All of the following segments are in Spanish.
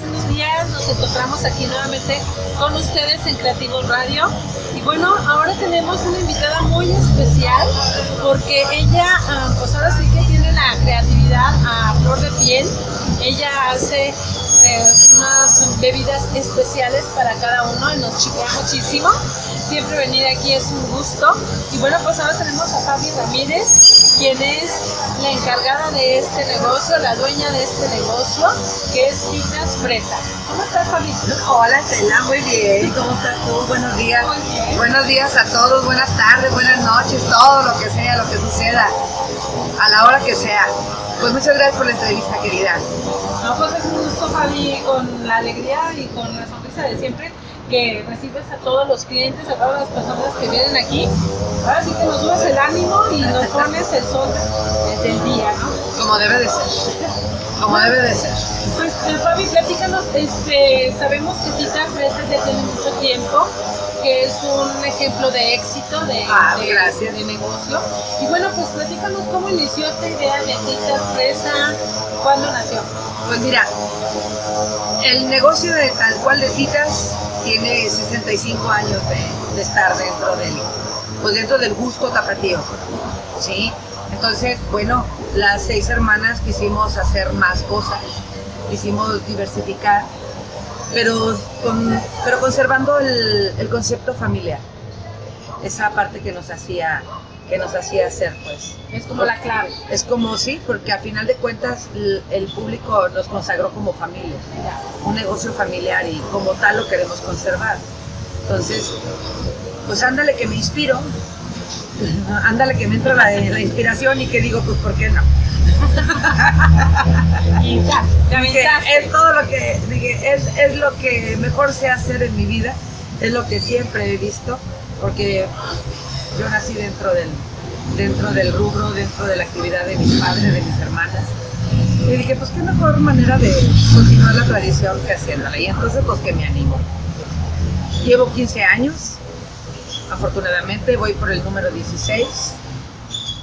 Buenos días, nos encontramos aquí nuevamente con ustedes en Creativo Radio. Y bueno, ahora tenemos una invitada muy especial porque ella, ah, pues ahora sí que tiene la creatividad a flor de piel. Ella hace eh, unas bebidas especiales para cada uno y nos chicea muchísimo. Siempre venir aquí es un gusto. Y bueno, pues ahora tenemos a Fabi Ramírez, quien es la encargada de este negocio, la dueña de este negocio, que es Finas Fresa. ¿Cómo estás, Fabi? Hola Estela, muy bien. ¿Cómo estás tú? Buenos días. Muy bien. Buenos días a todos, buenas tardes, buenas noches, todo lo que sea, lo que suceda, a la hora que sea. Pues muchas gracias por la entrevista, querida. No, pues es un gusto, Fabi, con la alegría y con la sonrisa de siempre que recibes a todos los clientes, a todas las personas que vienen aquí. Ahora sí que nos subes el ánimo y nos pones el sol del día, ¿no? Como debe de ser. Como debe de ser. Pues, eh, Fabi, platícanos, este, sabemos que Tita Fresa ya tiene mucho tiempo, que es un ejemplo de éxito de, Ah, de- gracias. de negocio. Y bueno, pues platícanos cómo inició esta idea de Tita Fresa, cuándo nació. Pues mira, el negocio de tal cual de citas tiene 65 años de, estar dentro del, pues dentro del gusto tapatío, ¿sí? Entonces, bueno, las seis hermanas quisimos hacer más cosas, quisimos diversificar, pero, con- pero conservando el concepto familiar, esa parte que nos hacía, que nos hacía hacer, pues. Es como la clave. Es como sí, porque a final de cuentas el, el público nos consagró como familia, un negocio familiar y como tal lo queremos conservar. Entonces, pues ándale que me inspiro, ándale que me entra la, la inspiración y que digo, pues ¿por qué no? Y ya, te es todo lo que, dije, es, es lo que mejor sé hacer en mi vida, es lo que siempre he visto, porque yo nací dentro del, dentro del rubro, dentro de la actividad de mis padres, de mis hermanas. Y dije, pues qué mejor manera de continuar la tradición que haciéndola. Y entonces, pues que me animo. Llevo 15 años, afortunadamente voy por el número 16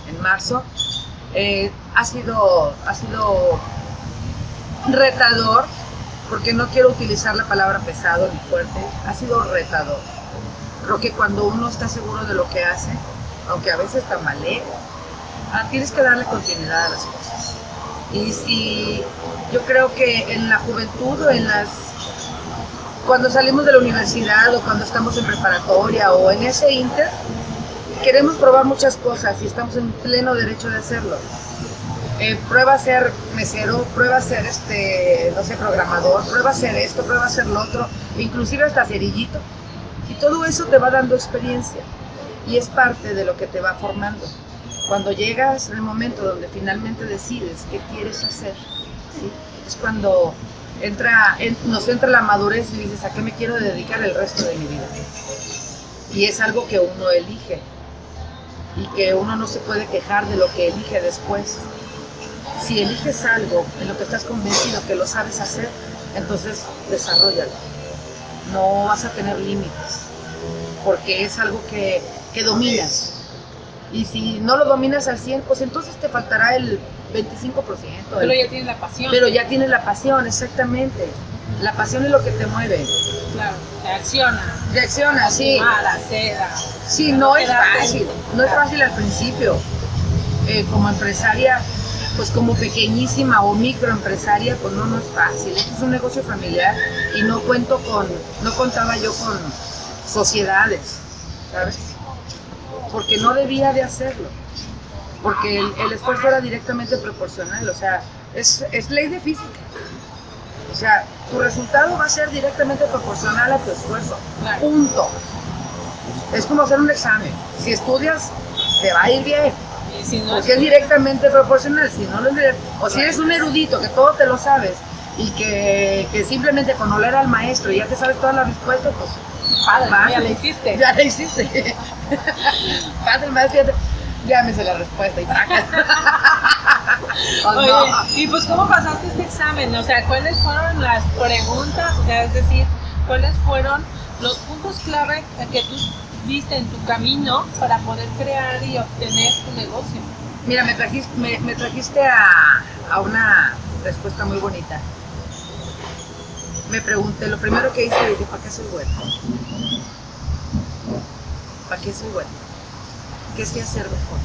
en marzo. Eh, ha sido, ha sido retador, porque no quiero utilizar la palabra pesado ni fuerte, ha sido retador. Creo que cuando uno está seguro de lo que hace, aunque a veces tambalee, ah, tienes que darle continuidad a las cosas. Y si yo creo que en la juventud o en las cuando salimos de la universidad o cuando estamos en preparatoria o en ese inter, queremos probar muchas cosas y estamos en pleno derecho de hacerlo. Eh, prueba a ser mesero, prueba a ser este, no sé, programador, prueba a ser esto, prueba a hacer lo otro, inclusive hasta cerillito. Todo eso te va dando experiencia y es parte de lo que te va formando. Cuando llegas el momento donde finalmente decides qué quieres hacer, es cuando entra, en- nos entra la madurez y dices, ¿a qué me quiero dedicar el resto de mi vida? Y es algo que uno elige y que uno no se puede quejar de lo que elige después. Si eliges algo en lo que estás convencido que lo sabes hacer, entonces desarrollalo. No vas a tener límites, porque es algo que, que dominas. Y si no lo dominas al 100, pues entonces te faltará el 25%. Pero el- ya tienes la pasión. pero ya tienes la pasión, exactamente. La pasión es lo que te mueve. Claro, reacciona. Reacciona, sí. Mala, seda. Sí, no es fácil, no es fácil al principio. Eh, como empresaria, pues como pequeñísima o microempresaria, pues no, no es fácil. Este es un negocio familiar y no cuento con, no contaba yo con sociedades, ¿sabes? Porque no debía de hacerlo. Porque el, el esfuerzo era directamente proporcional, o sea, es, es ley de física. O sea, tu resultado va a ser directamente proporcional a tu esfuerzo. Punto. Es como hacer un examen. Si estudias, te va a ir bien. Y si no Porque es directamente proporcional. Si no lo es direct- o si eres un erudito que todo te lo sabes y que, que simplemente con oler al maestro ya te sabes todas las respuestas, pues padre, ya lo hiciste. Ya la hiciste. Pasa el maestro, ya, me sé la respuesta y. Pues Oye, no. y pues ¿cómo pasaste este examen? O sea, ¿cuáles fueron las preguntas? O sea, es decir, ¿cuáles fueron los puntos clave que tú viste en tu camino para poder crear y obtener tu negocio? Mira, me trajiste, me, me trajiste a, a una respuesta muy bonita. Me pregunté, lo primero que hice, dije, ¿para qué soy bueno? ¿Para qué soy bueno? ¿Qué sé hacer mejor?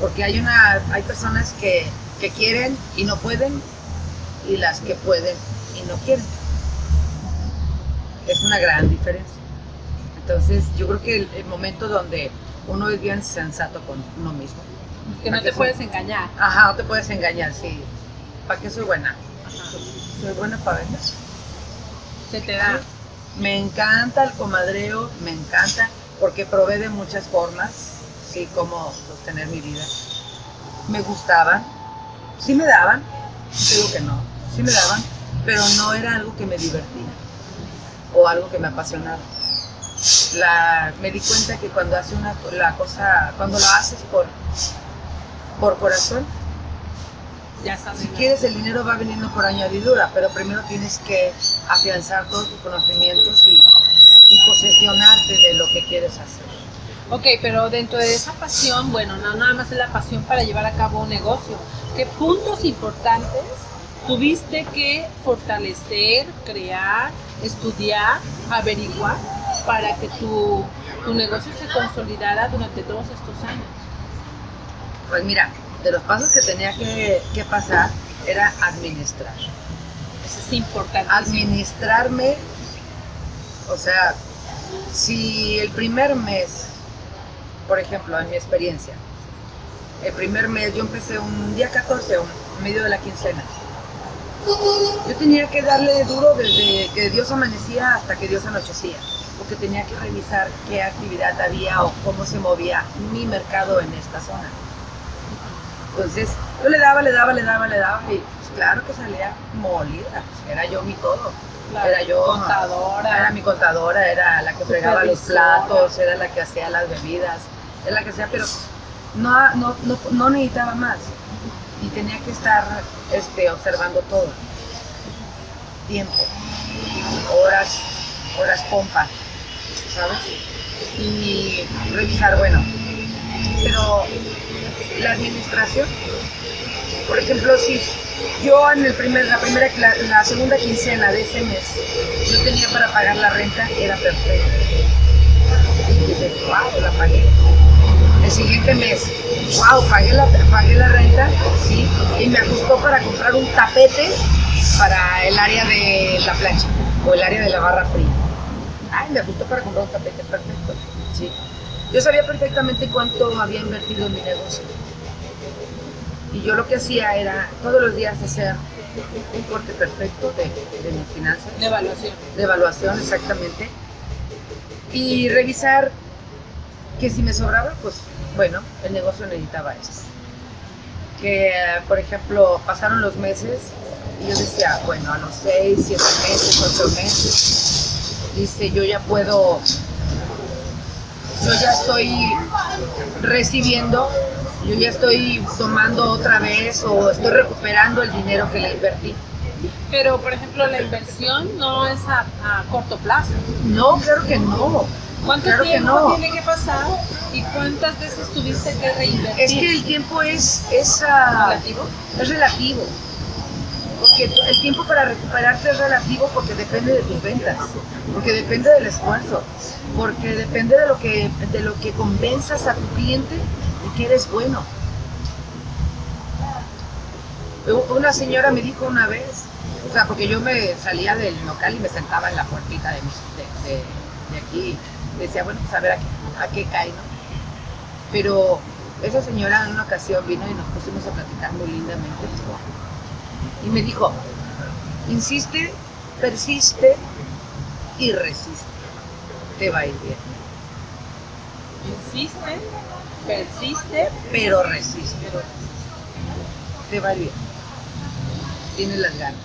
Porque hay una, hay personas que, que quieren y no pueden, y las que pueden y no quieren. Es una gran diferencia. Entonces, yo creo que el, el momento donde uno es bien sensato con uno mismo. Que no ¿Para qué te soy? puedes engañar. Ajá, no te puedes engañar, sí. ¿Para qué soy buena? Ajá. Soy buena para vender. Se te da. Me encanta el comadreo, me encanta porque provee de muchas formas, sí, cómo sostener mi vida. Me gustaban, sí me daban, digo que no, sí me daban, pero no era algo que me divertía o algo que me apasionaba. La, me di cuenta que cuando hace una la cosa, cuando lo haces por, por corazón, Ya sabes. si quieres el dinero va viniendo por añadidura, pero primero tienes que afianzar todos tus conocimientos y, y posesionarte de lo que quieres hacer. Ok, pero dentro de esa pasión, bueno, no nada más es la pasión para llevar a cabo un negocio. ¿Qué puntos importantes tuviste que fortalecer, crear, estudiar, averiguar para que tu, tu negocio se consolidara durante todos estos años? Pues mira, de los pasos que tenía que, que pasar era administrar. Eso es importante. Administrarme, o sea, si el primer mes, por ejemplo, en mi experiencia, el primer mes yo empecé un día 14, un medio de la quincena. Yo tenía que darle duro desde que Dios amanecía hasta que Dios anochecía, porque tenía que revisar qué actividad había o cómo se movía mi mercado en esta zona. Entonces, yo le daba, le daba, le daba, le daba, y pues, claro que salía molida, pues, era yo mi todo. Claro, era yo, contadora. Era mi contadora, era la que fregaba los platos, era la que hacía las bebidas, era la que hacía, pero no, no, no, no necesitaba más. Y tenía que estar este, observando todo. Tiempo, horas, horas pompa, ¿sabes? Y revisar, bueno, pero la administración, por ejemplo, si yo en el primer, la primera, la, la segunda quincena de ese mes, yo tenía para pagar la renta, era perfecto. Wow, la pagué. El siguiente mes, wow, pagué la, pagué la renta, sí, y me ajustó para comprar un tapete para el área de la plancha o el área de la barra fría. Ay, me ajustó para comprar un tapete, perfecto, sí. Yo sabía perfectamente cuánto había invertido en mi negocio. Y yo lo que hacía era todos los días hacer un corte perfecto de, de mis finanzas, de evaluación. de evaluación exactamente, y revisar que si me sobraba, pues bueno, el negocio necesitaba esto. Que, por ejemplo, pasaron los meses y yo decía, bueno, a los seis, siete meses, ocho meses, dice, yo ya puedo, yo ya estoy recibiendo, yo ya estoy tomando otra vez o estoy recuperando el dinero que le invertí. Pero, por ejemplo, la inversión no es a, a corto plazo. No, claro que no. ¿Cuánto Claro que tiempo no. tiene que pasar y cuántas veces tuviste que reinvertir? Es que el tiempo es, es, ah, relativo. es relativo. Porque el tiempo para recuperarte es relativo porque depende de tus ventas, porque depende del esfuerzo, porque depende de lo que, de lo que convenzas a tu cliente de que eres bueno. Una señora me dijo una vez, o sea, porque yo me salía del local y me sentaba en la puertita de, de- de aquí, decía, bueno, pues a ver a qué, a qué cae, ¿no? Pero esa señora en una ocasión vino y nos pusimos a platicar muy lindamente. Y me dijo, insiste, persiste y resiste. Te va a ir bien. Insiste, persiste, Pero resiste. pero Te va a ir bien. Tienes las ganas.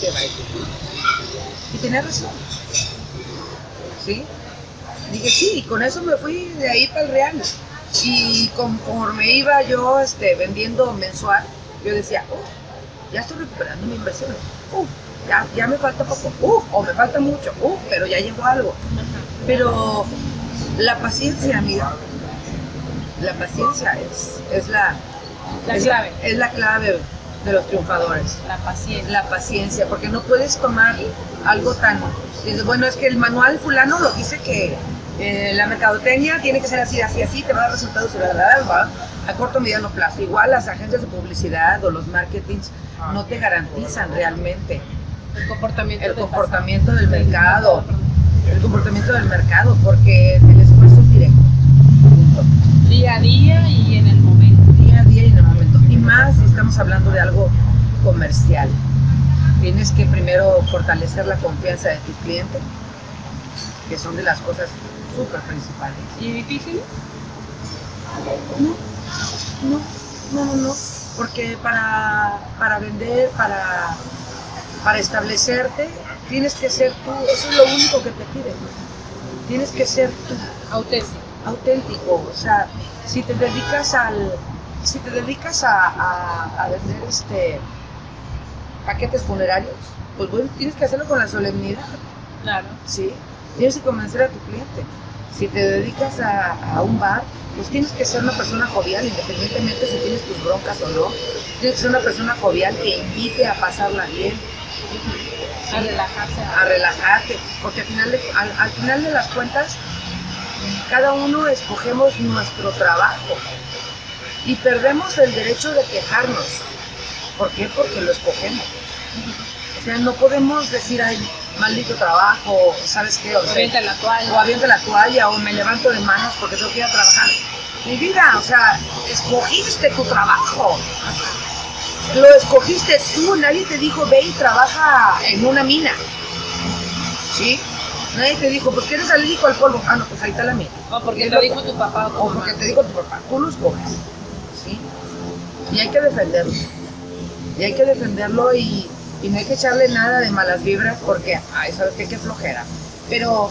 Te va a ir bien. Y tenía razón. ¿Sí? Dije, sí, y con eso me fui de ahí para el Real. Y conforme iba yo este, vendiendo mensual, yo decía, "Uf, ya estoy recuperando mi inversión. Uf, ya, ya me falta poco. Uf, o me falta mucho. Uf, pero ya llegó algo. Pero la paciencia, amiga, la paciencia es, es la, La es clave. es la clave de los triunfadores. La paciencia. La paciencia, porque no puedes tomar algo tan... bueno, es que el manual fulano lo dice que eh, la mercadotecnia tiene que ser así, así, así, te va a dar resultados bla, a corto o mediano plazo. Igual las agencias de publicidad o los marketings no te garantizan realmente El comportamiento. el comportamiento del mercado, el comportamiento del mercado, porque el esfuerzo. Día a día y en el momento. día a día y en el momento. Y más si estamos hablando de algo comercial. Tienes que primero fortalecer la confianza de tu cliente, que son de las cosas súper principales. ¿Y difícil? No, no, no, no. Porque para, para vender, para, para establecerte, tienes que ser tú. Eso es lo único que te piden. Tienes que ser tú. Auténtico. Auténtico. O sea, si te dedicas al, si te dedicas a, a- a vender este paquetes funerarios, pues bueno, tienes que hacerlo con la solemnidad, Claro. ¿sí? Tienes que convencer a tu cliente. Si te dedicas a, a un bar, pues tienes que ser una persona jovial, independientemente si tienes tus broncas o no. Tienes que ser una persona jovial que invite a pasarla bien, A relajarse. a relajarte, porque al final de, al, al final de las cuentas, cada uno escogemos nuestro trabajo y perdemos el derecho de quejarnos. ¿Por qué? Porque lo escogemos. O sea, no podemos decir, ay, maldito trabajo, ¿sabes qué? O sea, Avienta la o toalla. aviento la toalla o me levanto de manos porque tengo que ir a trabajar. Mi vida, o sea, escogiste tu trabajo. Lo escogiste tú, nadie te dijo ve y trabaja en una mina. ¿Sí? Nadie te dijo, pues que eres alérgico al polvo. Ah, no, pues ahí está la mina. O porque te dijo tu papá o tu O mamá. porque te dijo tu papá, tú lo escoges. ¿Sí? Y hay que defenderlo. Y hay que defenderlo y, y no hay que echarle nada de malas vibras porque, ay, sabes qué, qué flojera. Pero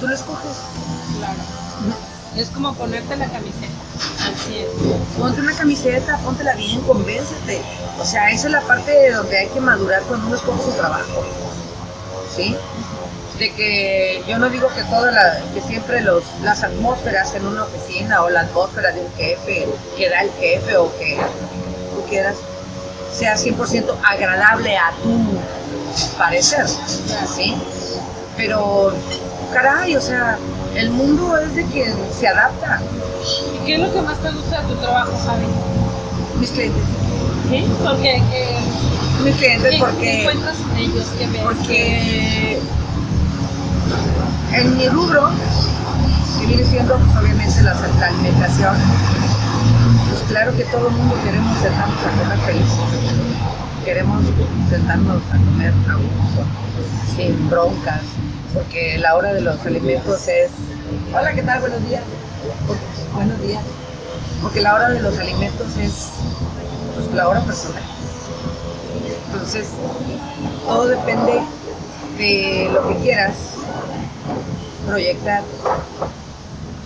tú lo escoges. Claro. Es como ponerte la camiseta. Al 100. Ponte una camiseta, póntela bien, convéncete. O sea, esa es la parte de donde hay que madurar cuando uno escoge su trabajo. ¿Sí? De que yo no digo que toda la, que siempre los, las atmósferas en una oficina o la atmósfera de un jefe, que da el jefe o que tú quieras, sea 100% agradable a tu parecer. ¿Sí? Pero, caray, o sea, el mundo es de quien se adapta. ¿Y qué es lo que más te gusta de tu trabajo, Javi? Mis clientes. ¿Sí? Porque, eh, Mis clientes ¿qué, qué porque, encuentras en ellos? ¿Qué ves? porque en mi rubro, que viene siendo pues, obviamente la, la alimentación, pues claro que todo el mundo queremos sentarnos a comer felices. Queremos sentarnos a comer a gusto, sin broncas, porque la hora de los alimentos es... Hola, ¿qué tal? Buenos días. Buenos días. Porque la hora de los alimentos es pues, la hora personal. Entonces, todo depende de lo que quieras proyectar.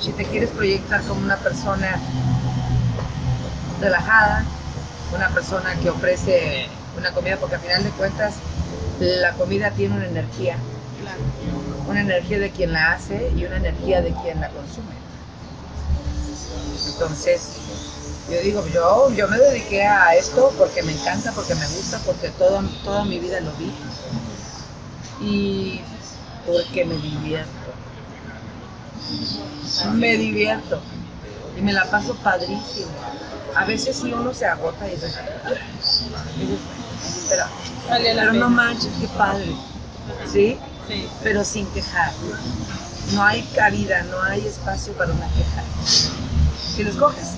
Si te quieres proyectar como una persona relajada, una persona que ofrece una comida, porque al final de cuentas la comida tiene una energía, Claro. una energía de quien la hace y una energía de quien la consume. Entonces, yo digo, yo, yo me dediqué a esto porque me encanta, porque me gusta, porque toda, toda mi vida lo vi y porque me divierto. Me divierto y me la paso padrísimo. A veces sí uno se agota y dices, pero, Vale pero no manches, qué padre, ¿sí? Sí. Pero sin quejar. No hay cabida, no hay espacio para una queja. Si lo escoges,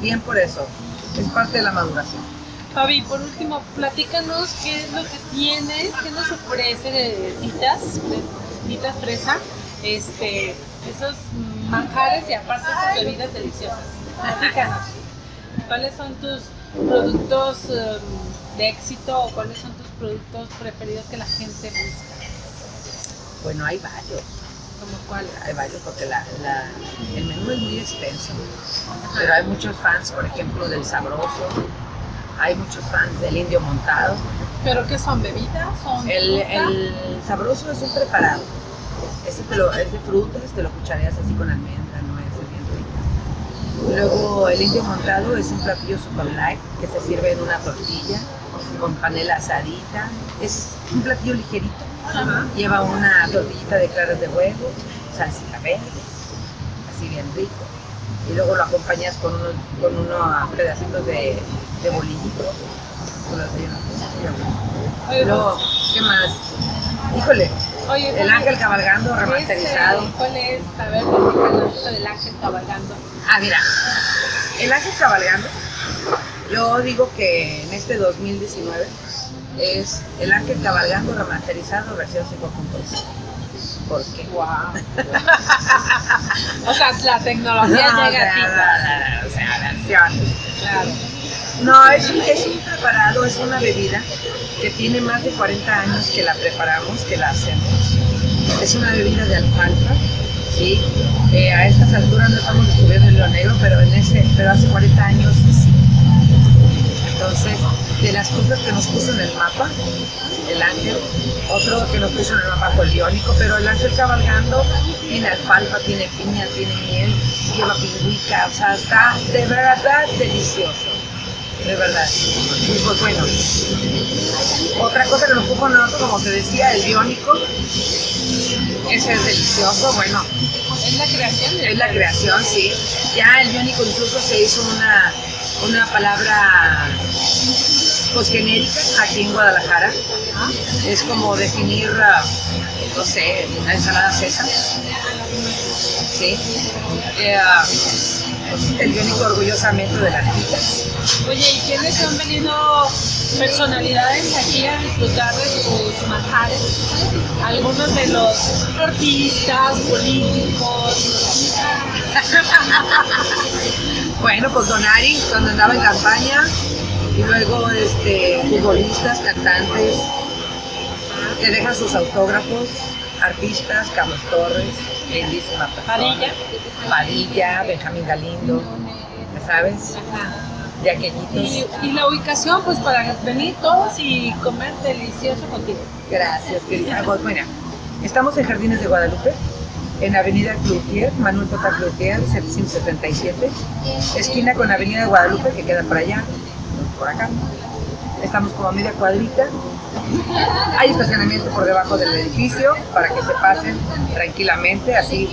bien por eso, es parte de la maduración. Fabi, por último, platícanos qué es lo que tienes, qué nos ofrece de titas, de titas fresa, este, esos manjares y aparte esas bebidas deliciosas. Platícanos. ¿Cuáles son tus productos em, de éxito o cuáles son tus productos preferidos que la gente busca? Bueno, hay varios, ¿Como cuál? hay varios porque la, la- el menú es muy extenso. Pero hay muchos fans, por ejemplo, del sabroso, Hay muchos fans del indio montado. ¿Pero qué son bebidas? ¿Son El, el sabroso es un preparado. Ese te lo, frutas, te lo cuchareas así con almendra, no es bien rico. Luego el indio montado es un platillo super light que se sirve en una tortilla con panela asadita. Es un platillo ligerito. Ajá. Lleva una tortillita de claras de huevo, salsita verde, así bien rico. Y luego lo acompañas con unos, con unos pedacitos de, de bolillito. Luego, ¿qué más? Híjole, oye, el ángel cabalgando ese, remasterizado. ¿Cuál es? A ver, esto del ángel cabalgando. Ah, mira, el ángel cabalgando, yo digo que en este 2019 es el ángel cabalgando remasterizado versión 5.2. ¿Por qué? Wow. o sea, la tecnología No, o sea, o sea, versiones. Claro. No, es, un- es un preparado, es una bebida que tiene más de 40 años que la preparamos, que la hacemos. Es una bebida de alfalfa, ¿sí? Eh, a estas alturas no estamos descubriendo el hilo negro, pero, en ese, pero hace 40 años sí. Entonces, de las cosas que nos puso en el mapa, el ángel, otro que nos puso en el mapa fue el biónico, pero el ángel cabalgando tiene alfalfa, tiene piña, tiene miel, lleva pingüica, o sea, está de verdad delicioso, de verdad. Y pues bueno, otra cosa que nos puso mapa, como te decía, el biónico, ese es delicioso, bueno, Es la creación es la creación, sí. Ya el biónico incluso se hizo una, una palabra pues genérica aquí en Guadalajara. Es como definir, ah, no sé, una ensalada César. Sí. Eh, ah, el biónico orgullosamente de las titas. Oye, ¿y quiénes han venido personalidades aquí a disfrutar de sus manjares? Algunos de los artistas, políticos. Bueno, pues Donari, cuando andaba en campaña, y luego este, futbolistas, cantantes, que dejan sus autógrafos, artistas, Carlos Torres, lindísima persona. Padilla. Padilla, Benjamín Galindo, ya sabes, de aquellitos. Y, y la ubicación, pues para venir todos y comer delicioso contigo. Gracias, querida. Pues, Bueno, estamos en Jardines de Guadalupe, en Avenida Cloutier, Manuel Tota Cloutier, 777, esquina con Avenida de Guadalupe, que queda por allá, por acá. Estamos como a media cuadrita. Hay estacionamiento por debajo del edificio para que se pasen tranquilamente, así,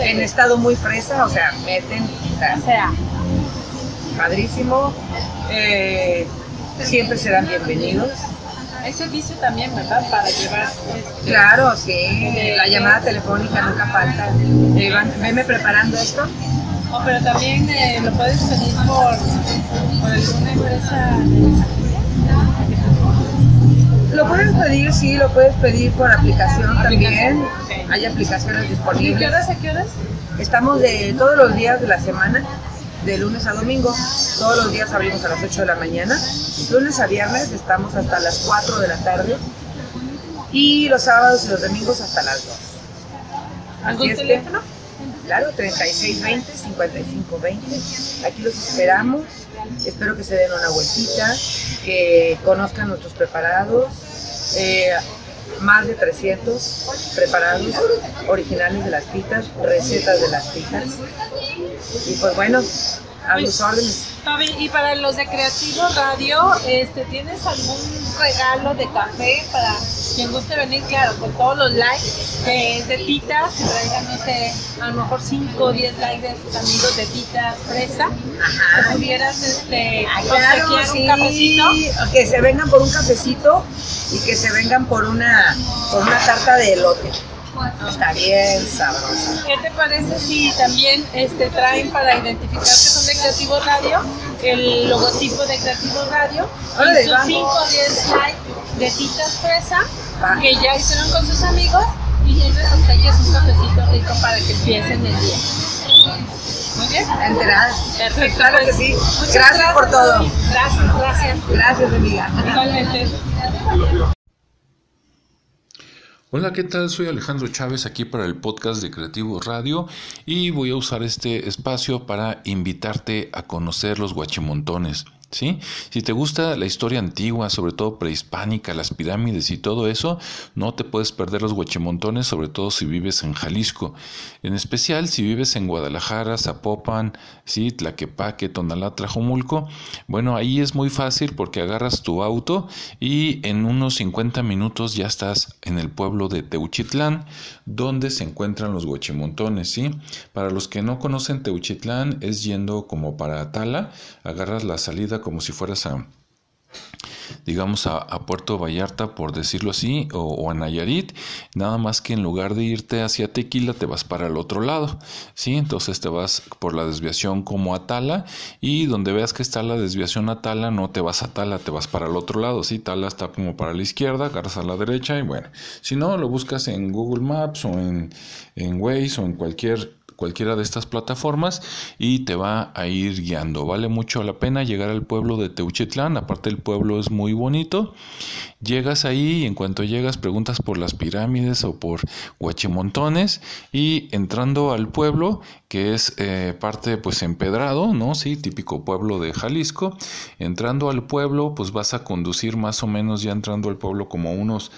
en estado muy fresa, o sea, meten, o sea, padrísimo. Eh, siempre serán bienvenidos. hay servicio también, ¿verdad? Para llevar... este, Claro, sí, la llamada telefónica nunca falta. Eh, Iván, veme preparando esto. Oh, pero también eh, lo puedes pedir por, por alguna empresa. Lo puedes pedir, sí, lo puedes pedir por aplicación también. Hay aplicaciones ¿De qué disponibles. horas a qué horas? Estamos de todos los días de la semana, de lunes a domingo. Todos los días abrimos a las 8 de la mañana. Lunes a viernes estamos hasta las 4 de la tarde. Y los sábados y los domingos hasta las 2. ¿Algún es que- teléfono? Claro, 3620-5520. Aquí los esperamos. Espero que se den una vueltita, que conozcan nuestros preparados. Eh, más de 300 preparados originales de las pitas, recetas de las pitas. Y pues bueno, a sus órdenes. Y para los de Creativo Radio, este, ¿tienes algún regalo de café para quien guste venir? Claro, con todos los likes de, de titas, que traigan, no sé, a lo mejor 5 o 10 likes de sus amigos de titas fresa. Ajá. ¿Que pudieras este, Ah, Claro, sí. un cafecito? Que se vengan por un cafecito y que se vengan por una, por una tarta de elote. Está bien sabrosa. ¿Qué te parece si también este, traen para identificar que son de Creativo Radio el logotipo de Creativo Radio y sus vamos. 5 o 10 likes de Titas Fresa. Que ya hicieron con sus amigos y tú les obsequias un cafecito rico para que empiecen el día? Muy bien. Enterada. Perfecto. Claro que pues, sí. muchas Gracias por todo. Gracias, gracias. Gracias, amiga. Igualmente. Hola, ¿qué tal? Soy Alejandro Chávez aquí para el podcast de Creativo Radio y voy a usar este espacio para invitarte a conocer los guachimontones. Si te gusta la historia antigua, sobre todo prehispánica, las pirámides y todo eso, no te puedes perder los huachimontones, sobre todo si vives en Jalisco. En especial si vives en Guadalajara, Zapopan, ¿sí? Tlaquepaque, Tonalá, Trajomulco. Bueno, ahí es muy fácil porque agarras tu auto y en unos 50 minutos ya estás en el pueblo de Teuchitlán, donde se encuentran los huachimontones, ¿sí? Para los que no conocen Teuchitlán, es yendo como para Atala, agarras la salida como si fueras a digamos a, Puerto Vallarta por decirlo así o, a Nayarit. Nada más que en lugar de irte hacia Tequila te vas para el otro lado sí entonces te vas por la desviación como a Tala y donde veas que está la desviación a Tala no te vas a Tala te vas para el otro lado sí Tala está como para la izquierda agarras a la derecha y bueno. Si no lo buscas en Google Maps o en, en Waze o en cualquier cualquiera de estas plataformas y te va a ir guiando. Vale mucho la pena llegar al pueblo de Teuchitlán, aparte el pueblo es muy bonito. Llegas ahí y en cuanto llegas preguntas por las pirámides o por Huachimontones y entrando al pueblo, que es eh, parte pues empedrado, ¿no? Sí, típico pueblo de Jalisco. Entrando al pueblo pues vas a conducir más o menos ya entrando al pueblo como unos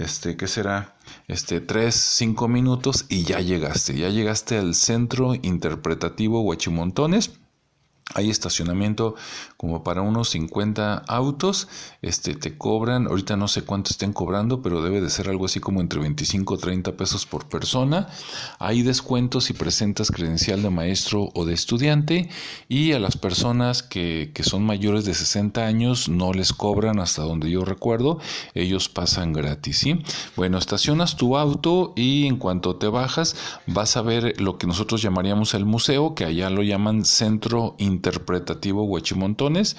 este, ¿qué será? Este, tres, cinco minutos y ya llegaste, ya llegaste al centro interpretativo Huachimontones hay estacionamiento como para unos 50 autos, este te cobran, ahorita no sé cuánto estén cobrando, pero debe de ser algo así como entre 25 o 30 pesos por persona. Hay descuentos si presentas credencial de maestro o de estudiante y a las personas que, que son mayores de 60 años no les cobran hasta donde yo recuerdo, ellos pasan gratis, ¿sí? Bueno, estacionas tu auto y en cuanto te bajas vas a ver lo que nosotros llamaríamos el museo, que allá lo llaman Centro Interpretativo interpretativo Huachimontones.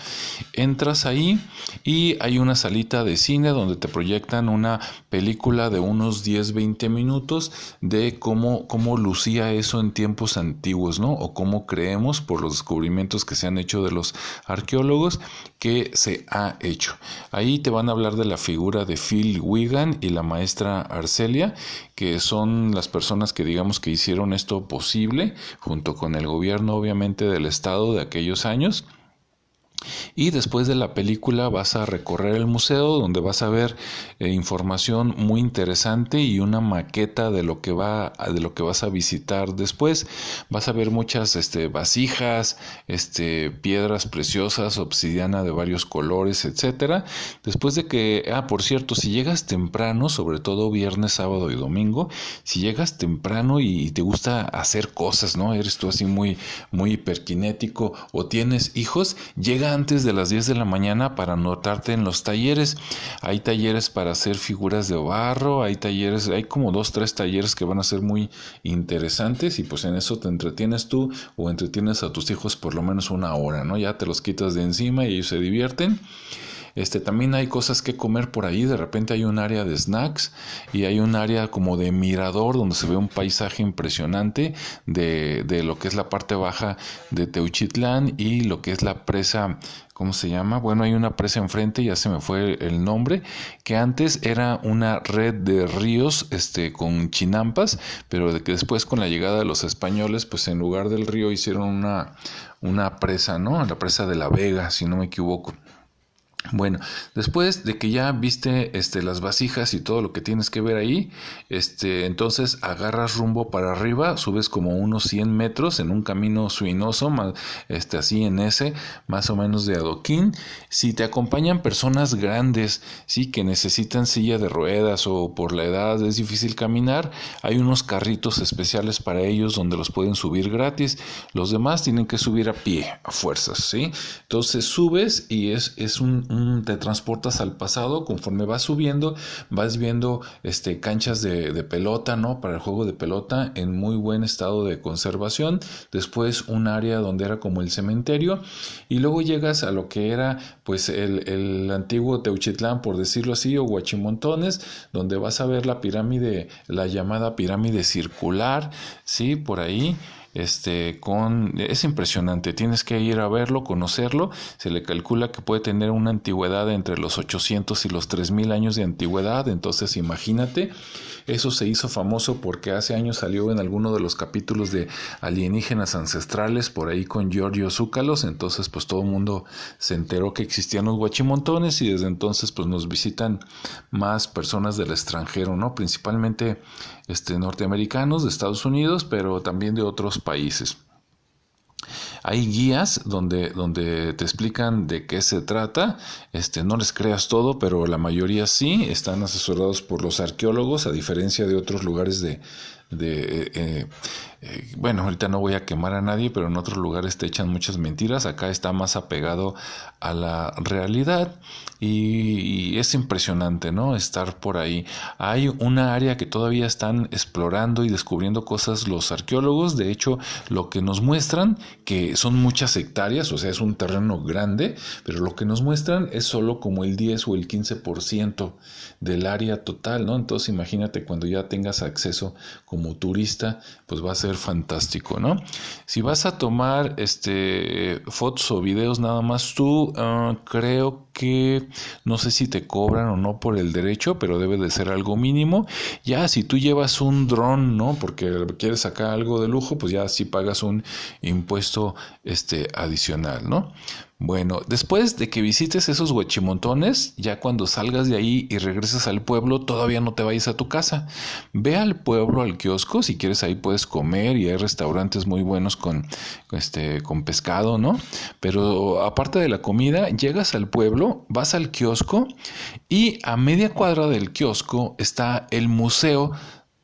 Entras ahí y hay una salita de cine donde te proyectan una película de unos 10-20 minutos de cómo, cómo lucía eso en tiempos antiguos, ¿no? O cómo creemos por los descubrimientos que se han hecho de los arqueólogos que se ha hecho. Ahí te van a hablar de la figura de Phil Wigan y la maestra Arcelia, que son las personas que digamos que hicieron esto posible, junto con el gobierno obviamente del estado aquellos años y después de la película vas a recorrer el museo donde vas a ver eh, información muy interesante y una maqueta de lo que va de lo que vas a visitar después. Vas a ver muchas este, vasijas, este, piedras preciosas, obsidiana de varios colores, etcétera. Después de que, ah, por cierto, si llegas temprano, sobre todo viernes, sábado y domingo, si llegas temprano y te gusta hacer cosas, ¿no? Eres tú así muy muy hiperkinético o tienes hijos, llega antes de las 10 de la mañana para anotarte en los talleres. Hay talleres para hacer figuras de barro, hay talleres, hay como dos, tres talleres que van a ser muy interesantes y pues en eso te entretienes tú o entretienes a tus hijos por lo menos una hora, ¿no? Ya te los quitas de encima y ellos se divierten. Este, también hay cosas que comer por ahí, de repente hay un área de snacks y hay un área como de mirador donde se ve un paisaje impresionante de, de lo que es la parte baja de Teuchitlán y lo que es la presa ¿cómo se llama? Bueno, hay una presa enfrente, ya se me fue el nombre, que antes era una red de ríos este, con chinampas, pero de que después con la llegada de los españoles, pues en lugar del río hicieron una, una presa, ¿no? La presa de la Vega, si no me equivoco. Bueno, después de que ya viste este, las vasijas y todo lo que tienes que ver ahí, este, entonces agarras rumbo para arriba, subes como unos 100 metros en un camino suinoso, este, así en ese, más o menos de adoquín. Si te acompañan personas grandes, sí, que necesitan silla de ruedas o por la edad es difícil caminar, hay unos carritos especiales para ellos donde los pueden subir gratis. Los demás tienen que subir a pie, a fuerzas, ¿sí? Entonces subes y es, es un, te transportas al pasado, conforme vas subiendo, vas viendo este, canchas de, de, pelota, ¿no? Para el juego de pelota en muy buen estado de conservación, después un área donde era como el cementerio, y luego llegas a lo que era pues el, el antiguo Teuchitlán, por decirlo así, o Huachimontones, donde vas a ver la pirámide, la llamada pirámide circular, ¿sí? Por ahí este, con, es impresionante, tienes que ir a verlo, conocerlo, se le calcula que puede tener una antigüedad entre los 800 y los 3000 años de antigüedad, entonces imagínate, eso se hizo famoso porque hace años salió en alguno de los capítulos de alienígenas ancestrales, por ahí con Giorgio Zúcalos, entonces pues todo el mundo se enteró que existían los guachimontones y desde entonces pues nos visitan más personas del extranjero, ¿no? Principalmente este, norteamericanos de Estados Unidos, pero también de otros países. Hay guías donde, donde te explican de qué se trata. Este, no les creas todo, pero la mayoría sí. Están asesorados por los arqueólogos, a diferencia de otros lugares de, de eh, eh, eh, bueno, ahorita no voy a quemar a nadie, pero en otros lugares te echan muchas mentiras. Acá está más apegado a la realidad y, es impresionante, ¿no? Estar por ahí. Hay una área que todavía están explorando y descubriendo cosas los arqueólogos. De hecho, lo que nos muestran, que son muchas hectáreas, o sea, es un terreno grande, pero lo que nos muestran es solo como el 10 o el 15% del área total, ¿no? Entonces imagínate cuando ya tengas acceso como turista, pues va a ser fantástico, ¿no? Si vas a tomar este fotos o videos nada más tú, ah, creo que no sé si te cobran o no por el derecho, pero debe de ser algo mínimo. Ya si tú llevas un dron, ¿no? Porque quieres sacar algo de lujo, pues ya sí pagas un impuesto este adicional, ¿no? Bueno, después de que visites esos huachimontones, ya cuando salgas de ahí y regreses al pueblo, todavía no te vayas a tu casa. Ve al pueblo, al kiosco, si quieres ahí puedes comer y hay restaurantes muy buenos con, este, con pescado, ¿no? Pero aparte de la comida, llegas al pueblo, vas al kiosco y a media cuadra del kiosco está el museo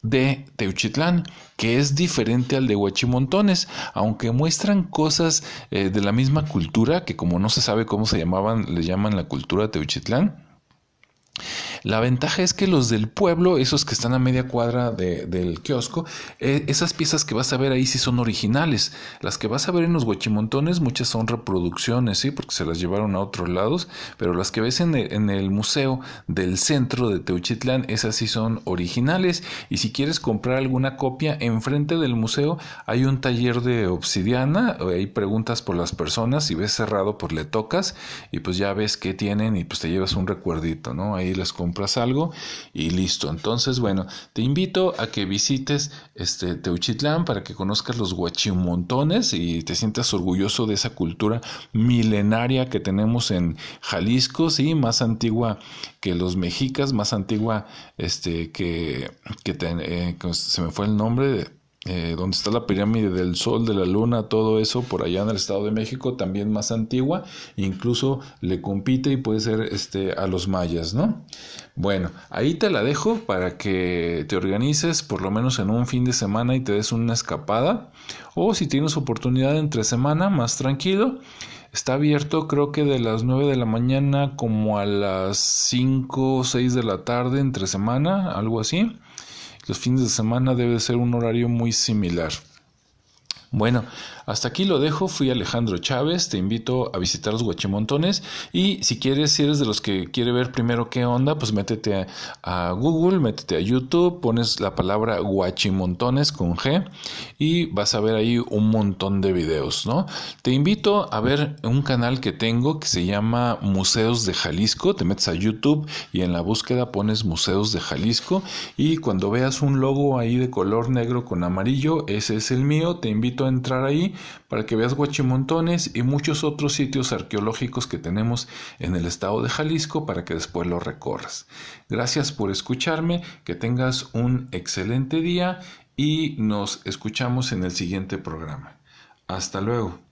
de Teuchitlán, que es diferente al de Huachimontones, aunque muestran cosas eh, de la misma cultura, que como no se sabe cómo se llamaban, le llaman la cultura Teuchitlán. La ventaja es que los del pueblo, esos que están a media cuadra del kiosco, eh, esas piezas que vas a ver ahí sí son originales. Las que vas a ver en los huachimontones, muchas son reproducciones, sí, porque se las llevaron a otros lados, pero las que ves en el, museo del centro de Teuchitlán, esas sí son originales. Y si quieres comprar alguna copia, enfrente del museo hay un taller de obsidiana, hay preguntas por las personas, si ves cerrado, pues le tocas y pues ya ves qué tienen y pues te llevas un recuerdito, ¿no? Ahí las compras algo y listo. Entonces, bueno, te invito a que visites este Teuchitlán para que conozcas los guachimontones y te sientas orgulloso de esa cultura milenaria que tenemos en Jalisco, sí, más antigua que los mexicas, más antigua este que, que eh, se me fue el nombre de eh, donde está la pirámide del Sol, de la Luna, todo eso por allá en el Estado de México, también más antigua, incluso le compite y puede ser este, a los mayas, ¿no? Bueno, ahí te la dejo para que te organices por lo menos en un fin de semana y te des una escapada, o si tienes oportunidad entre semana, más tranquilo. Está abierto creo que de las 9 de la mañana como a las 5 o 6 de la tarde entre semana, algo así. Los fines de semana debe ser un horario muy similar. Bueno, hasta aquí lo dejo. Fui Alejandro Chávez. Te invito a visitar los Guachimontones. Y si quieres, si eres de los que quiere ver primero qué onda, pues métete a, Google, métete a YouTube, pones la palabra Guachimontones con G y vas a ver ahí un montón de videos, ¿no? Te invito a ver un canal que tengo que se llama Museos de Jalisco. Te metes a YouTube y en la búsqueda pones Museos de Jalisco. Y cuando veas un logo ahí de color negro con amarillo, ese es el mío. Te invito a entrar ahí para que veas Guachimontones y muchos otros sitios arqueológicos que tenemos en el estado de Jalisco para que después lo recorras. Gracias por escucharme, que tengas un excelente día y nos escuchamos en el siguiente programa. Hasta luego.